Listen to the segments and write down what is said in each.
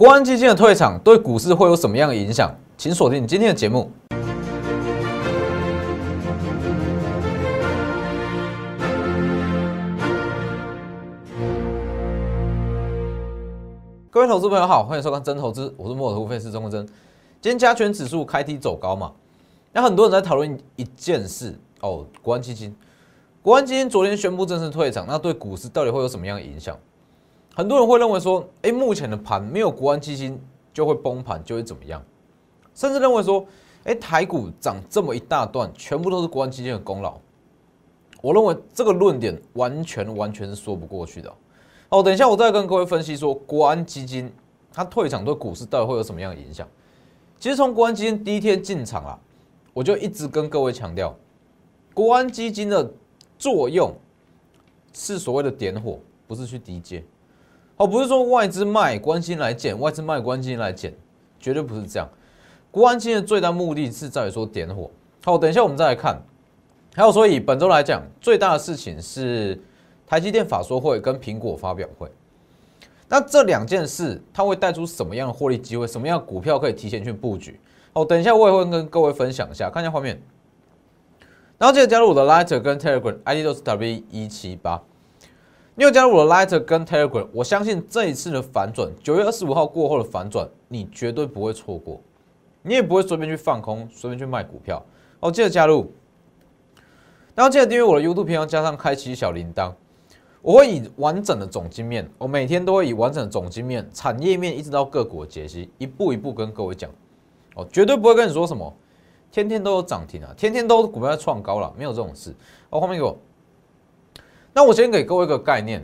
国安基金的退场对股市会有什么样的影响？请锁定今天的节目。各位投资朋友好，欢迎收看真投资，我是莫头分析师钟国珍。今天加权指数开低走高嘛，那很多人在讨论一件事哦，国安基金，国安基金昨天宣布正式退场，那对股市到底会有什么样的影响？很多人会认为说，哎，目前的盘没有国安基金就会崩盘，就会怎么样？甚至认为说，哎，台股涨这么一大段，全部都是国安基金的功劳。我认为这个论点完全完全是说不过去的。哦，等一下我再跟各位分析说，国安基金它退场对股市到底会有什么样的影响？其实从国安基金第一天进场啊，我就一直跟各位强调，国安基金的作用是所谓的点火，不是去低阶。哦，不是说外资卖关心来减，外资卖关心来减，绝对不是这样。国安基金的最大目的是在于说点火。好，等一下我们再来看。还有，所以本周来讲，最大的事情是台积电法说会跟苹果发表会。那这两件事，它会带出什么样的获利机会？什么样的股票可以提前去布局？哦，等一下我也会跟各位分享一下，看一下画面。然后记得加入我的 Lighter 跟 Telegram，ID 都是 W 一七八。你有加入我的 Lighter 跟 Telegram，我相信这一次的反转，九月二十五号过后的反转，你绝对不会错过，你也不会随便去放空，随便去卖股票。哦，记得加入，然后记得订阅我的 YouTube 频道，加上开启小铃铛，我会以完整的总经面，我每天都会以完整的总经面、产业面一直到个股的解析，一步一步跟各位讲。哦，绝对不会跟你说什么，天天都有涨停啊，天天都股票在创高了，没有这种事。哦，后面给我。那我先给各位一个概念，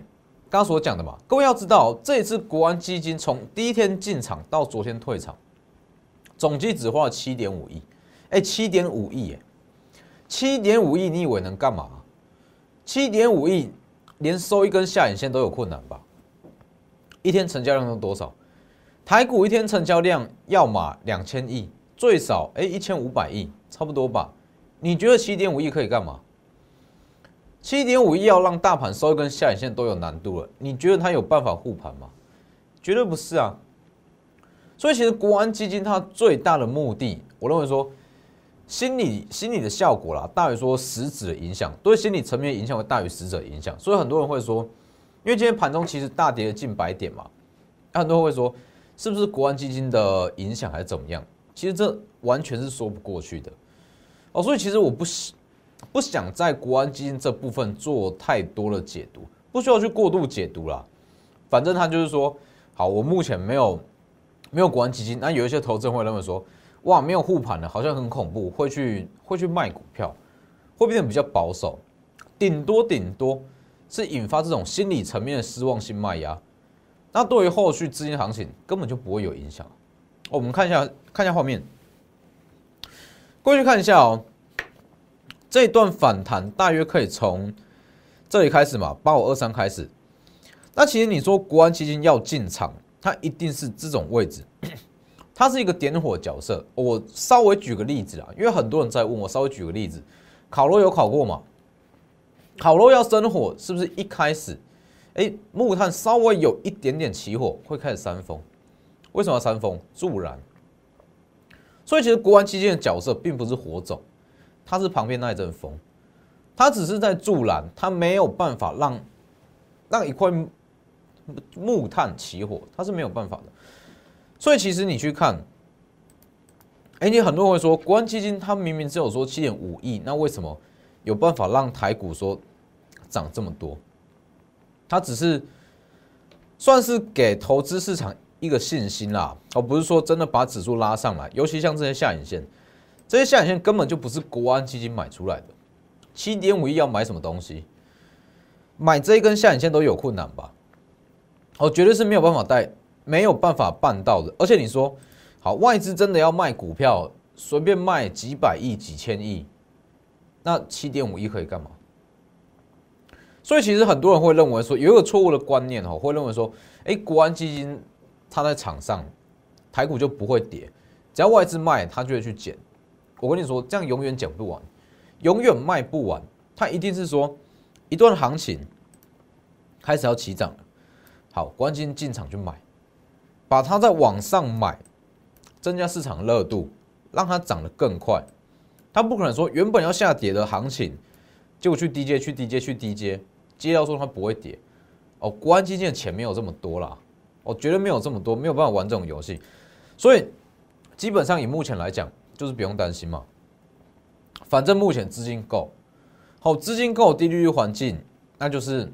刚刚所讲的嘛，各位要知道，这一次国安基金从第一天进场到昨天退场，总计只花了七点五亿，哎，七点五亿，哎，七点五亿，你以为能干嘛？七点五亿，连收一根下影线都有困难吧？一天成交量是多少？台股一天成交量要么两千亿，最少哎一千五百亿，差不多吧？你觉得七点五亿可以干嘛？七点五亿要让大盘收一根下影线都有难度了，你觉得它有办法护盘吗？绝对不是啊！所以其实国安基金它最大的目的，我认为说心理心理的效果啦，大于说实质的影响，对心理层面影响会大于实质影响。所以很多人会说，因为今天盘中其实大跌了近百点嘛，很多人会说是不是国安基金的影响还是怎么样？其实这完全是说不过去的哦。所以其实我不喜。不想在国安基金这部分做太多的解读，不需要去过度解读啦。反正他就是说，好，我目前没有没有国安基金。那有一些投资人会认为说，哇，没有护盘的，好像很恐怖，会去会去卖股票，会变得比较保守，顶多顶多是引发这种心理层面的失望性卖压。那对于后续资金行情根本就不会有影响。我们看一下看一下画面，过去看一下哦。这一段反弹大约可以从这里开始嘛，八五二三开始。那其实你说国安基金要进场，它一定是这种位置，它是一个点火角色。我稍微举个例子啊，因为很多人在问我，稍微举个例子，烤肉有烤过吗？烤肉要生火，是不是一开始，哎，木炭稍微有一点点起火，会开始扇风？为什么要扇风？助燃。所以其实国安基金的角色并不是火种。它是旁边那一阵风，它只是在助燃，它没有办法让让一块木炭起火，它是没有办法的。所以其实你去看，哎，你很多人会说，国安基金它明明只有说七点五亿，那为什么有办法让台股说涨这么多？它只是算是给投资市场一个信心啦，而不是说真的把指数拉上来，尤其像这些下影线。这些下影线根本就不是国安基金买出来的，七点五亿要买什么东西？买这一根下影线都有困难吧？哦，绝对是没有办法带，没有办法办到的。而且你说，好，外资真的要卖股票，随便卖几百亿、几千亿，那七点五亿可以干嘛？所以其实很多人会认为说，有一个错误的观念哦，会认为说，哎，国安基金它在场上，台股就不会跌，只要外资卖，它就会去减。我跟你说，这样永远讲不完，永远卖不完。它一定是说，一段行情开始要起涨了，好，关键进场去买，把它在往上买，增加市场热度，让它涨得更快。它不可能说原本要下跌的行情，结果去低阶、去低阶、去低阶，接到说它不会跌。哦，国安基金的钱没有这么多啦，我绝对没有这么多，没有办法玩这种游戏。所以基本上以目前来讲，就是不用担心嘛。反正目前资金够，好，资金够，低利率环境，那就是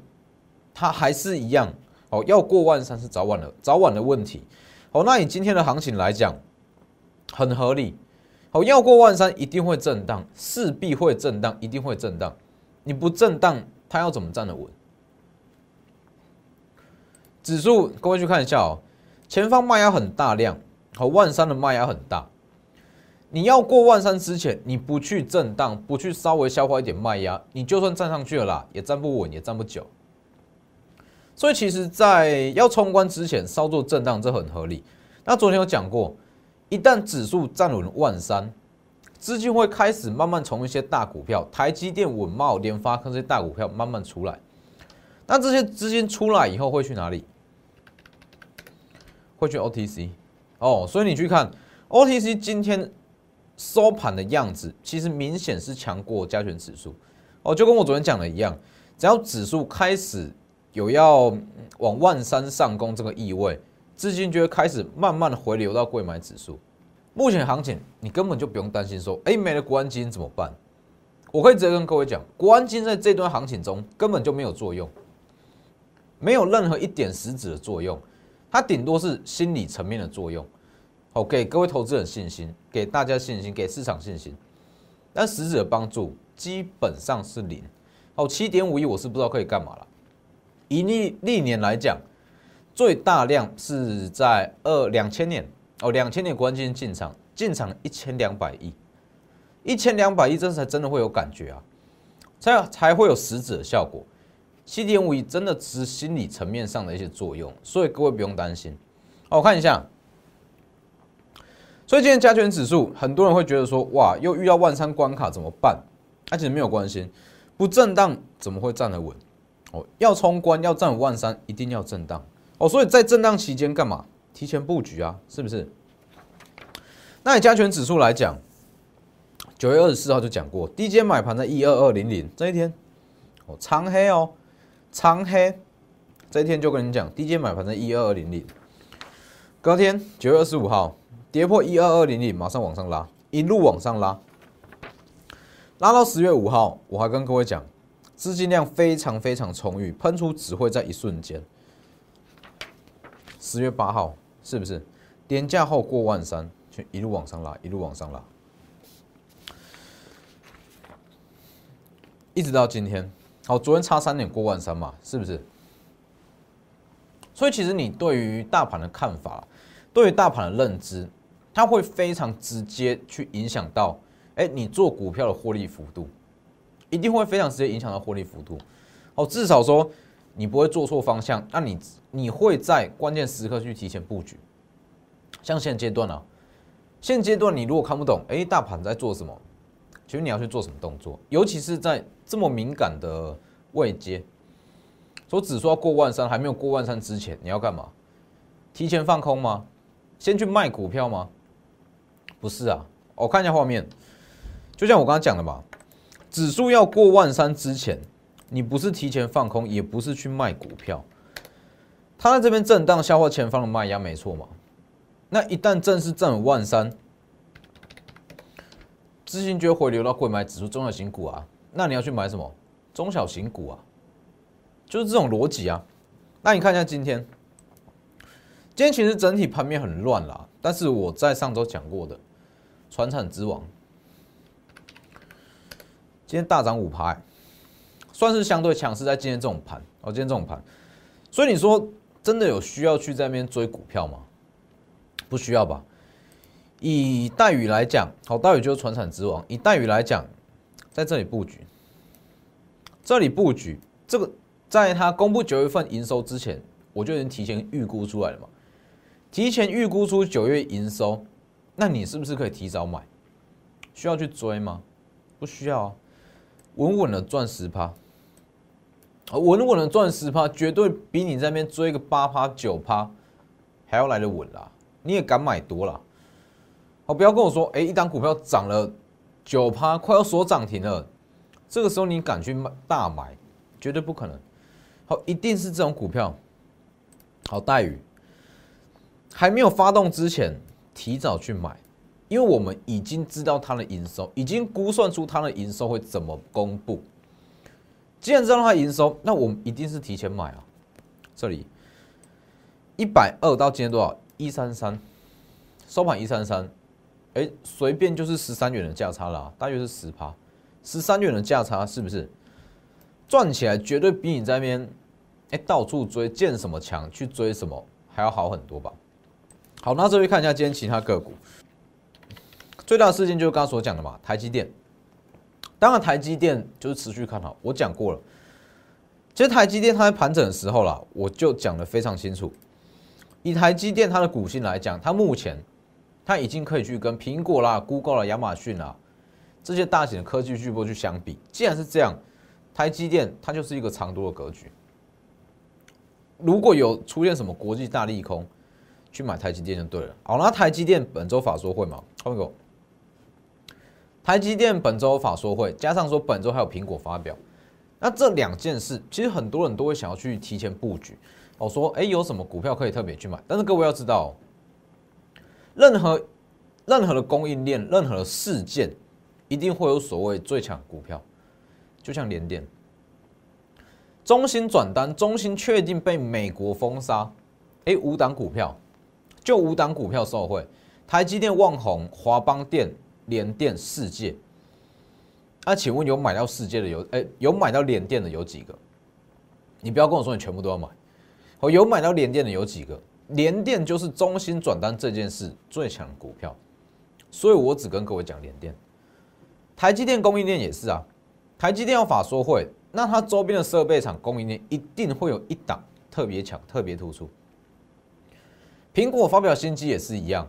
它还是一样。哦，要过万三是早晚的早晚的问题。哦，那以今天的行情来讲，很合理。好，要过万三一定会震荡，势必会震荡，一定会震荡。你不震荡，它要怎么站得稳？指数，各位去看一下哦，前方卖压很大量，好，万三的卖压很大。你要过万三之前，你不去震荡，不去稍微消化一点卖压，你就算站上去了啦，也站不稳，也站不久。所以，其实，在要冲关之前，稍作震荡，这很合理。那昨天有讲过。一旦指数站稳万三，资金会开始慢慢从一些大股票，台积电、稳茂、联发科这些大股票慢慢出来。那这些资金出来以后会去哪里？会去 OTC 哦。所以你去看 OTC 今天收盘的样子，其实明显是强过加权指数哦。就跟我昨天讲的一样，只要指数开始有要往万三上攻这个意味。资金就会开始慢慢的回流到贵买指数。目前行情你根本就不用担心说，哎，没了国安基金怎么办？我可以直接跟各位讲，国安基金在这段行情中根本就没有作用，没有任何一点实质的作用，它顶多是心理层面的作用，好，给各位投资人信心，给大家信心，给市场信心，但实质的帮助基本上是零。好，七点五亿我是不知道可以干嘛了。以历历年来讲。最大量是在二两千年哦，两千年关键进场，进场一千两百亿，一千两百亿，这才真的会有感觉啊，才才会有实质的效果。七点五亿真的只是心理层面上的一些作用，所以各位不用担心。好，我看一下，所以今天加权指数，很多人会觉得说，哇，又遇到万三关卡怎么办？它其实没有关系，不震荡怎么会站得稳？哦，要冲关要站稳万三，一定要震荡。哦，所以在震荡期间干嘛？提前布局啊，是不是？那以加权指数来讲，九月二十四号就讲过，低阶买盘在一二二零零这一天，哦，长黑哦，长黑，这一天就跟你讲，低阶买盘在一二二零零。隔天九月二十五号跌破一二二零零，马上往上拉，一路往上拉，拉到十月五号，我还跟各位讲，资金量非常非常充裕，喷出只会在一瞬间。十月八号是不是点价后过万三，就一路往上拉，一路往上拉，一直到今天。好，昨天差三点过万三嘛，是不是？所以其实你对于大盘的看法，对于大盘的认知，它会非常直接去影响到，哎，你做股票的获利幅度，一定会非常直接影响到获利幅度。哦，至少说。你不会做错方向，那你你会在关键时刻去提前布局。像现阶段啊，现阶段你如果看不懂，哎，大盘在做什么？其实你要去做什么动作？尤其是在这么敏感的位阶，说只说要过万三，还没有过万三之前，你要干嘛？提前放空吗？先去卖股票吗？不是啊，我看一下画面，就像我刚刚讲的嘛，指数要过万三之前。你不是提前放空，也不是去卖股票，它在这边震荡消化前方的卖压，没错嘛？那一旦正式站稳万三，资金就会回流到贵买指数中小型股啊。那你要去买什么？中小型股啊，就是这种逻辑啊。那你看一下今天，今天其实整体盘面很乱啦，但是我在上周讲过的，船产之王，今天大涨五排。算是相对强势，在今天这种盘哦，今天这种盘，所以你说真的有需要去在那边追股票吗？不需要吧。以待遇来讲，好，待遇就是船产之王。以待遇来讲，在这里布局，这里布局，这个在他公布九月份营收之前，我就已经提前预估出来了嘛。提前预估出九月营收，那你是不是可以提早买？需要去追吗？不需要啊，稳稳的赚十趴。稳稳的赚十趴，绝对比你在那边追个八趴九趴还要来的稳啦，你也敢买多了。好，不要跟我说，哎，一档股票涨了九趴，快要锁涨停了，这个时候你敢去买大买，绝对不可能。好，一定是这种股票，好待遇，还没有发动之前，提早去买，因为我们已经知道它的营收，已经估算出它的营收会怎么公布。既然知道它营收，那我们一定是提前买啊。这里一百二到今天多少？一三三，收盘一三三，哎，随便就是十三元的价差了、啊，大约是十趴，十三元的价差是不是赚起来绝对比你在那边哎到处追见什么强去追什么还要好很多吧？好，那这边看一下今天其他个股，最大的事件就是刚刚所讲的嘛，台积电。当然，台积电就是持续看好。我讲过了，其实台积电它在盘整的时候啦，我就讲的非常清楚。以台积电它的股性来讲，它目前它已经可以去跟苹果啦、Google 啦、亚马逊啦这些大型的科技巨擘去相比。既然是这样，台积电它就是一个长多的格局。如果有出现什么国际大利空，去买台积电就对了。好，那台积电本周法说会嘛，后面给台积电本周法说会，加上说本周还有苹果发表，那这两件事，其实很多人都会想要去提前布局。哦，说哎，有什么股票可以特别去买？但是各位要知道，任何任何的供应链，任何的事件，一定会有所谓最强股票。就像联电，中芯转单，中芯确定被美国封杀，哎，五档股票，就五档股票受惠，台积电、旺宏、华邦电。联电、世界，那请问有买到世界的有？哎，有买到联电的有几个？你不要跟我说你全部都要买。哦，有买到联电的有几个？联电就是中心转单这件事最强股票，所以我只跟各位讲联电。台积电供应链也是啊，台积电要法说会，那它周边的设备厂供应链一定会有一档特别强、特别突出。苹果发表新机也是一样，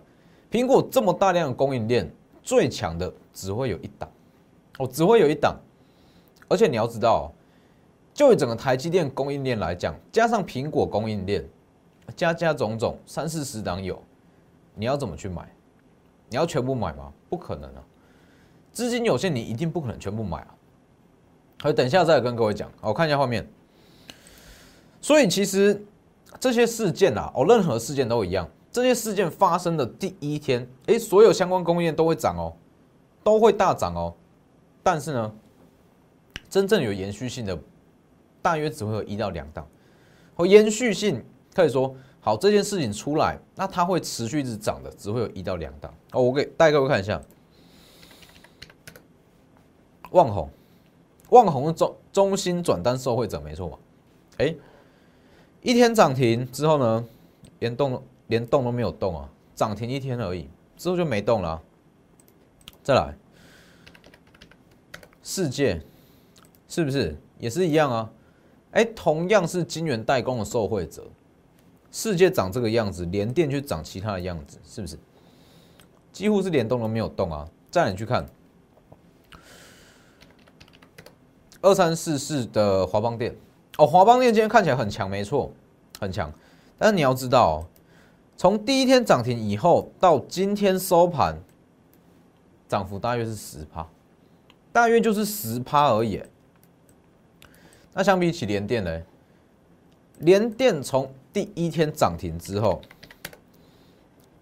苹果这么大量的供应链。最强的只会有一档，哦，只会有一档，而且你要知道，就以整个台积电供应链来讲，加上苹果供应链，加加种种三四十档有，你要怎么去买？你要全部买吗？不可能啊，资金有限，你一定不可能全部买啊。好，等一下再跟各位讲，我看一下画面。所以其实这些事件啊，哦，任何事件都一样。这些事件发生的第一天，哎，所有相关供应链都会涨哦，都会大涨哦。但是呢，真正有延续性的，大约只会有一到两档。和延续性可以说，好，这件事情出来，那它会持续一直涨的，只会有一到两档。哦，我给带各位看一下，旺宏，旺宏中中心转单受惠者没错吧？哎，一天涨停之后呢，连动。连动都没有动啊，涨停一天而已，之后就没动了。再来，世界是不是也是一样啊？哎，同样是金源代工的受惠者，世界长这个样子，连电去长其他的样子，是不是？几乎是连动都没有动啊。再你去看二三四四的华邦电哦，华邦电今天看起来很强，没错，很强。但是你要知道。从第一天涨停以后到今天收盘，涨幅大约是十趴，大约就是十趴而已。那相比起联电呢？联电从第一天涨停之后，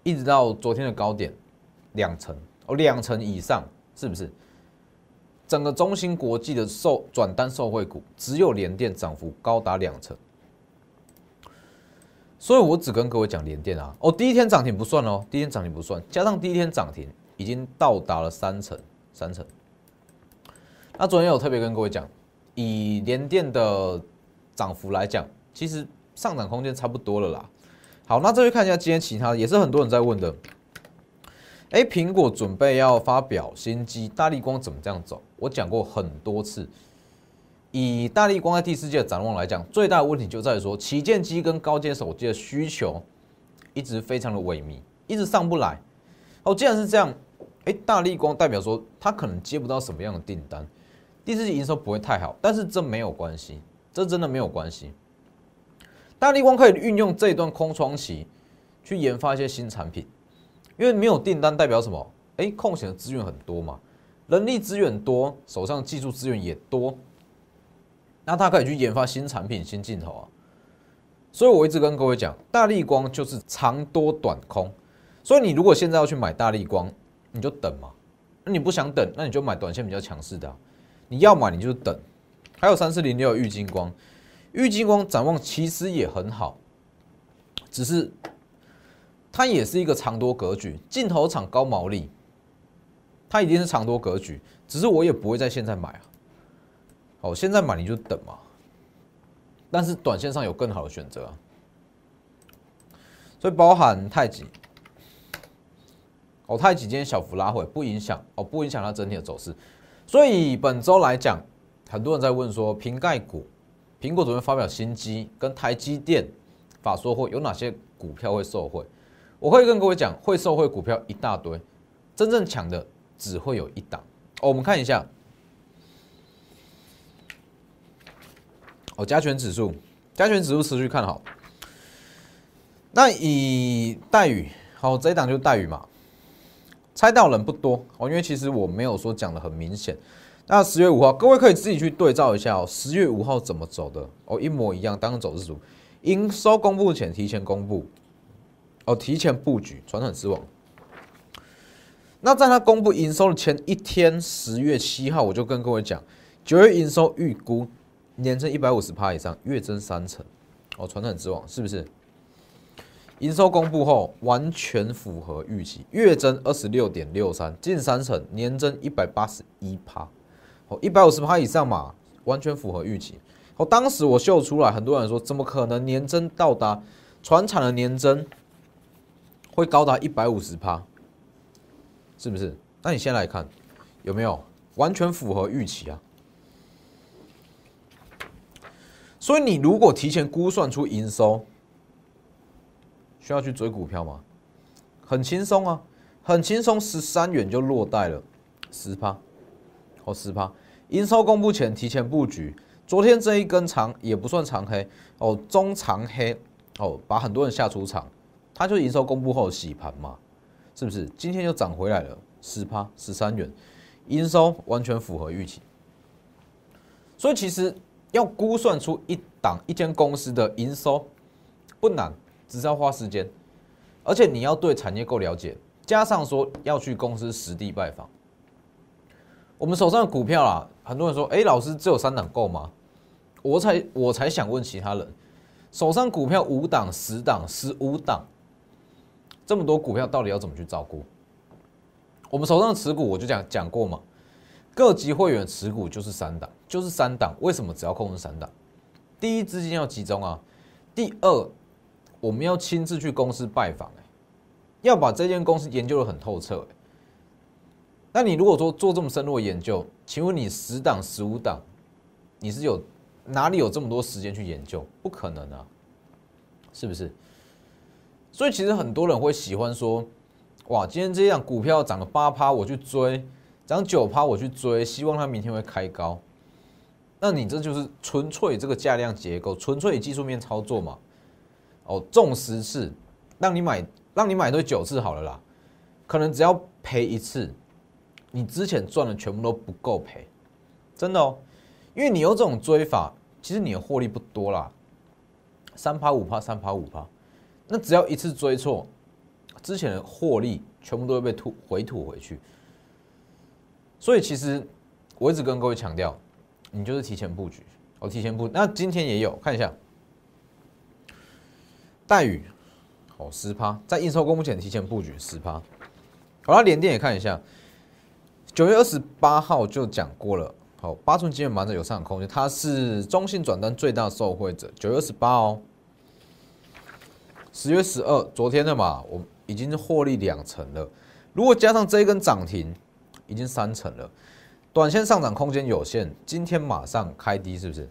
一直到昨天的高点，两成哦，两成以上，是不是？整个中芯国际的受转单受惠股，只有联电涨幅高达两成。所以我只跟各位讲联电啊，哦，第一天涨停不算哦，第一天涨停不算，加上第一天涨停已经到达了三成，三成。那昨天有特别跟各位讲，以联电的涨幅来讲，其实上涨空间差不多了啦。好，那再去看一下今天其他也是很多人在问的，哎，苹果准备要发表新机，大力光怎么这样走？我讲过很多次。以大力光在第四季的展望来讲，最大的问题就在于说，旗舰机跟高阶手机的需求一直非常的萎靡，一直上不来。哦，既然是这样，哎，大力光代表说它可能接不到什么样的订单，第四季营收不会太好，但是这没有关系，这真的没有关系。大力光可以运用这一段空窗期，去研发一些新产品，因为没有订单代表什么？哎，空闲的资源很多嘛，人力资源多，手上技术资源也多，那他可以去研发新产品、新镜头啊。所以我一直跟各位讲，大力光就是长多短空，所以你如果现在要去买大力光，你就等嘛。那你不想等，那你就买短线比较强势的。你要买你就等。还有三四零六玉金光，玉金光展望其实也很好，只是它也是一个长多格局，镜头厂高毛利，它一定是长多格局。只是我也不会在现在买啊。好，现在买你就等嘛。但是短线上有更好的选择啊。所以包含太极。哦，太极今天小幅拉回，不影响哦，不影响它整体的走势。所以本周来讲，很多人在问说，瓶盖股，苹果昨天发表新机，跟台积电法说会有哪些股票会受惠？我会跟各位讲，会受惠股票一大堆，真正抢的只会有一档。哦，我们看一下，哦，加权指数，加权指数持续看好。那以待遇，好，这一档就是待遇嘛。猜到人不多哦，因为其实我没有说讲的很明显。那十月五号，各位可以自己去对照一下哦。十月五号怎么走的哦，一模一样，当走势图，营收公布前提前公布，哦，提前布局，传统之王。那在他公布营收的前一天，十月七号，我就跟各位讲，九月营收预估年增一百五十趴以上，月增三成，哦，传统之王是不是？营收公布后完全符合预期，月增二十六点六三，近三成，年增一百八十一趴，哦，一百五十趴以上嘛，完全符合预期。哦，当时我秀出来，很多人说怎么可能年增到达船产的年增会高达一百五十趴，是不是？那你先来看有没有完全符合预期啊？所以你如果提前估算出营收。需要去追股票吗？很轻松啊，很轻松，十三元就落袋了，十趴，哦十趴。营收公布前提前布局，昨天这一根长也不算长黑哦，中长黑哦，把很多人吓出场。它就营收公布后洗盘嘛，是不是？今天又涨回来了，十趴，十三元，营收完全符合预期。所以其实要估算出一档一间公司的营收不难。只是要花时间，而且你要对产业够了解，加上说要去公司实地拜访。我们手上的股票啊，很多人说：“哎，老师只有三档够吗？”我才我才想问其他人，手上股票五档、十档、十五档，这么多股票到底要怎么去照顾？我们手上的持股我就讲讲过嘛，各级会员持股就是三档，就是三档。为什么只要控制三档？第一，资金要集中啊；第二，我们要亲自去公司拜访，哎，要把这间公司研究的很透彻，哎。那你如果说做这么深入的研究，请问你十档十五档，你是有哪里有这么多时间去研究？不可能啊，是不是？所以其实很多人会喜欢说，哇，今天这样股票涨了八趴，我去追；涨九趴，我去追，希望它明天会开高。那你这就是纯粹这个价量结构，纯粹技术面操作嘛？哦，中十次，让你买，让你买对九次好了啦，可能只要赔一次，你之前赚的全部都不够赔，真的哦，因为你用这种追法，其实你的获利不多啦，三趴五趴，三趴五趴，那只要一次追错，之前的获利全部都会被吐回吐回去，所以其实我一直跟各位强调，你就是提前布局，我提前布，那今天也有看一下。待遇，哦，十趴，在应收公布前提前布局十趴。好了，连电也看一下，九月二十八号就讲过了。好，八寸基本盘的有上涨空间，它是中性转单最大受惠者。九月二十八哦，十月十二，昨天的嘛，我已经获利两成了。如果加上这一根涨停，已经三成了。短线上涨空间有限，今天马上开低，是不是？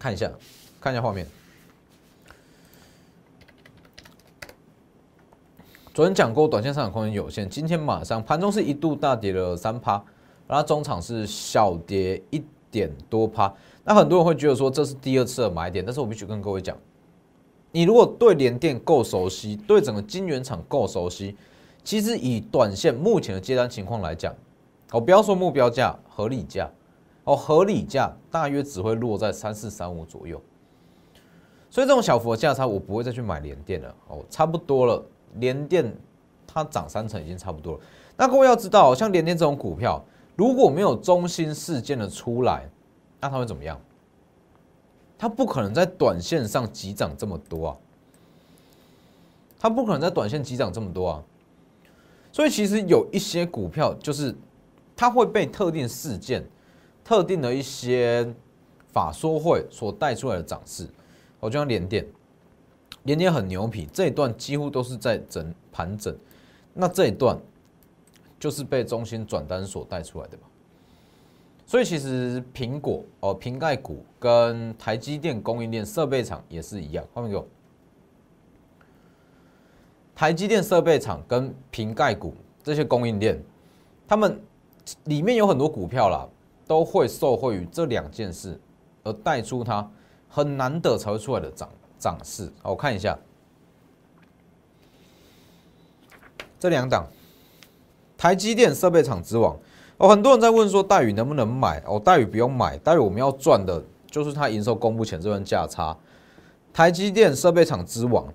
看一下，看一下画面。昨天讲过，短线上涨空间有限。今天马上盘中是一度大跌了三趴，然后中场是小跌一点多趴。那很多人会觉得说这是第二次的买点，但是我必须跟各位讲，你如果对联电够熟悉，对整个晶圆厂够熟悉，其实以短线目前的接单情况来讲，哦，不要说目标价，合理价，哦，合理价大约只会落在三四三五左右。所以这种小幅的价差，我不会再去买联电了。哦，差不多了，联电它涨三成已经差不多了。那各位要知道，像联电这种股票，如果没有中心事件的出来，那它会怎么样？它不可能在短线上急涨这么多啊！它不可能在短线急涨这么多啊！所以其实有一些股票，就是它会被特定事件、特定的一些法说会所带出来的涨势。我就像连电，连电很牛皮，这一段几乎都是在整盘整，那这一段就是被中心转单所带出来的嘛。所以其实苹果哦，瓶盖股跟台积电供应链设备厂也是一样。后面给我，台积电设备厂跟瓶盖股这些供应链，他们里面有很多股票啦，都会受惠于这两件事而带出它很难得才会出来的涨涨势。我看一下这两档，台积电设备厂之王。哦，很多人在问说，大宇能不能买？哦，大宇不用买，大宇我们要赚的就是它营收公布前这段价差。台积电设备厂之王，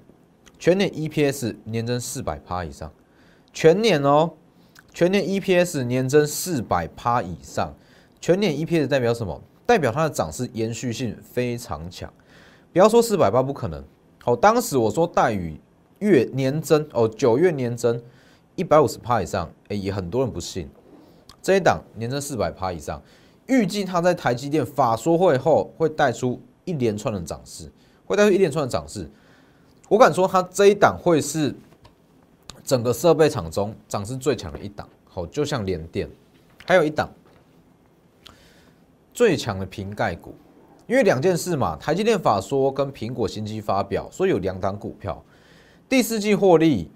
全年 EPS 年增四百趴以上，全年哦，全年 EPS 年增四百趴以上，全年 EPS 代表什么？代表它的涨势延续性非常强。不要说四百八不可能，好，当时我说大宇月年增哦，九月年增一百五十趴以上，哎，也很多人不信。这一档年增四百趴以上，预计它在台积电法说会后会带出一连串的涨势，会带出一连串的涨势。我敢说，它这一档会是整个设备厂中涨势最强的一档。好，就像联电，还有一档最强的瓶盖股，因为两件事嘛，台积电法说跟苹果新机发表，所以有两档股票，第四季获利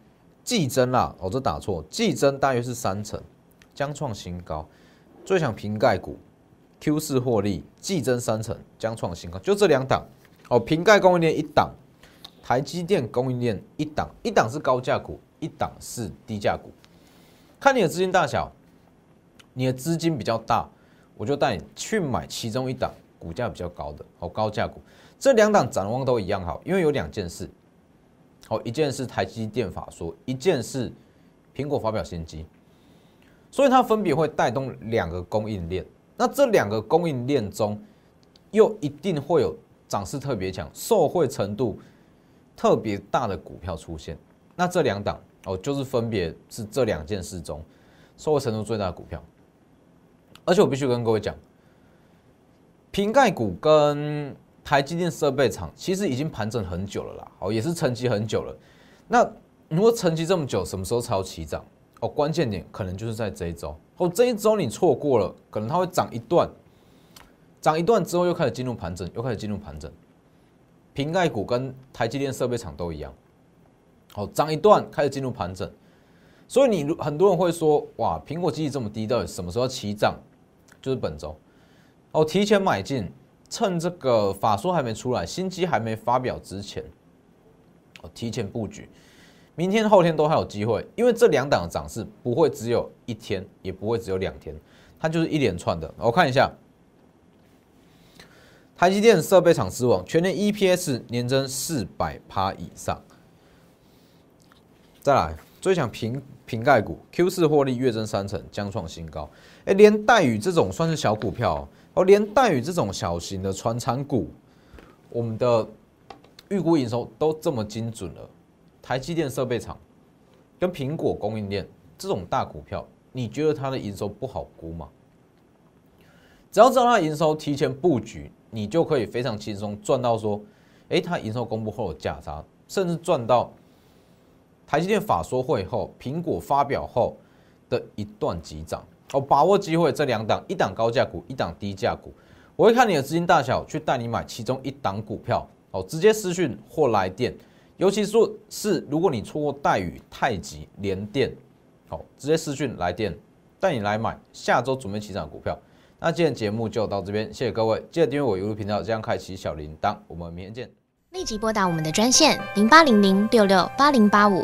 季增啦，哦，这打错，季增大约是三成。将创新高，最强瓶盖股，Q 四获利季增三成，将创新高，就这两档哦。瓶盖供应链一档，台积电供应链一档，一档是高价股，一档是低价股。看你的资金大小，你的资金比较大，我就带你去买其中一档股价比较高的哦高价股。这两档展望都一样好，因为有两件事，哦，一件是台积电法说，一件是苹果发表新机。所以它分别会带动两个供应链，那这两个供应链中，又一定会有涨势特别强、受惠程度特别大的股票出现。那这两档哦，就是分别是这两件事中受惠程度最大的股票。而且我必须跟各位讲，瓶盖股跟台积电设备厂其实已经盘整很久了啦，哦，也是沉积很久了。那如果沉积这么久，什么时候才要起涨？哦，关键点可能就是在这一周。哦，这一周你错过了，可能它会涨一段，涨一段之后又开始进入盘整，又开始进入盘整。瓶盖股跟台积电设备厂都一样。好，涨一段开始进入盘整，所以你很多人会说，哇，苹果机器这么低，到底什么时候起涨？就是本周。哦，提前买进，趁这个法说还没出来，新机还没发表之前，哦，提前布局。明天、后天都还有机会，因为这两档的涨势不会只有一天，也不会只有两天，它就是一连串的。我看一下，台积电设备厂之王，全年 EPS 年增四百趴以上。再来，最强瓶瓶盖股 Q 四获利月增三成，将创新高。哎，连带宇这种算是小股票哦，连带宇这种小型的传产股，我们的预估营收都这么精准了。台积电设备厂跟苹果供应链这种大股票，你觉得它的营收不好估吗？只要知道它营收提前布局，你就可以非常轻松赚到说，哎，它营收公布后的价差，甚至赚到台积电法说会后、苹果发表后的一段急涨。哦，把握机会，这两档，一档高价股，一档低价股，我会看你的资金大小，去带你买其中一档股票。哦，直接私讯或来电。尤其说是如果你错过待遇太极联电，好，直接私讯来电带你来买下周准备起涨股票。那今天节目就到这边，谢谢各位，记得订阅我一路频道，这样开启小铃铛。我们明天见。立即拨打我们的专线零八零零六六八零八五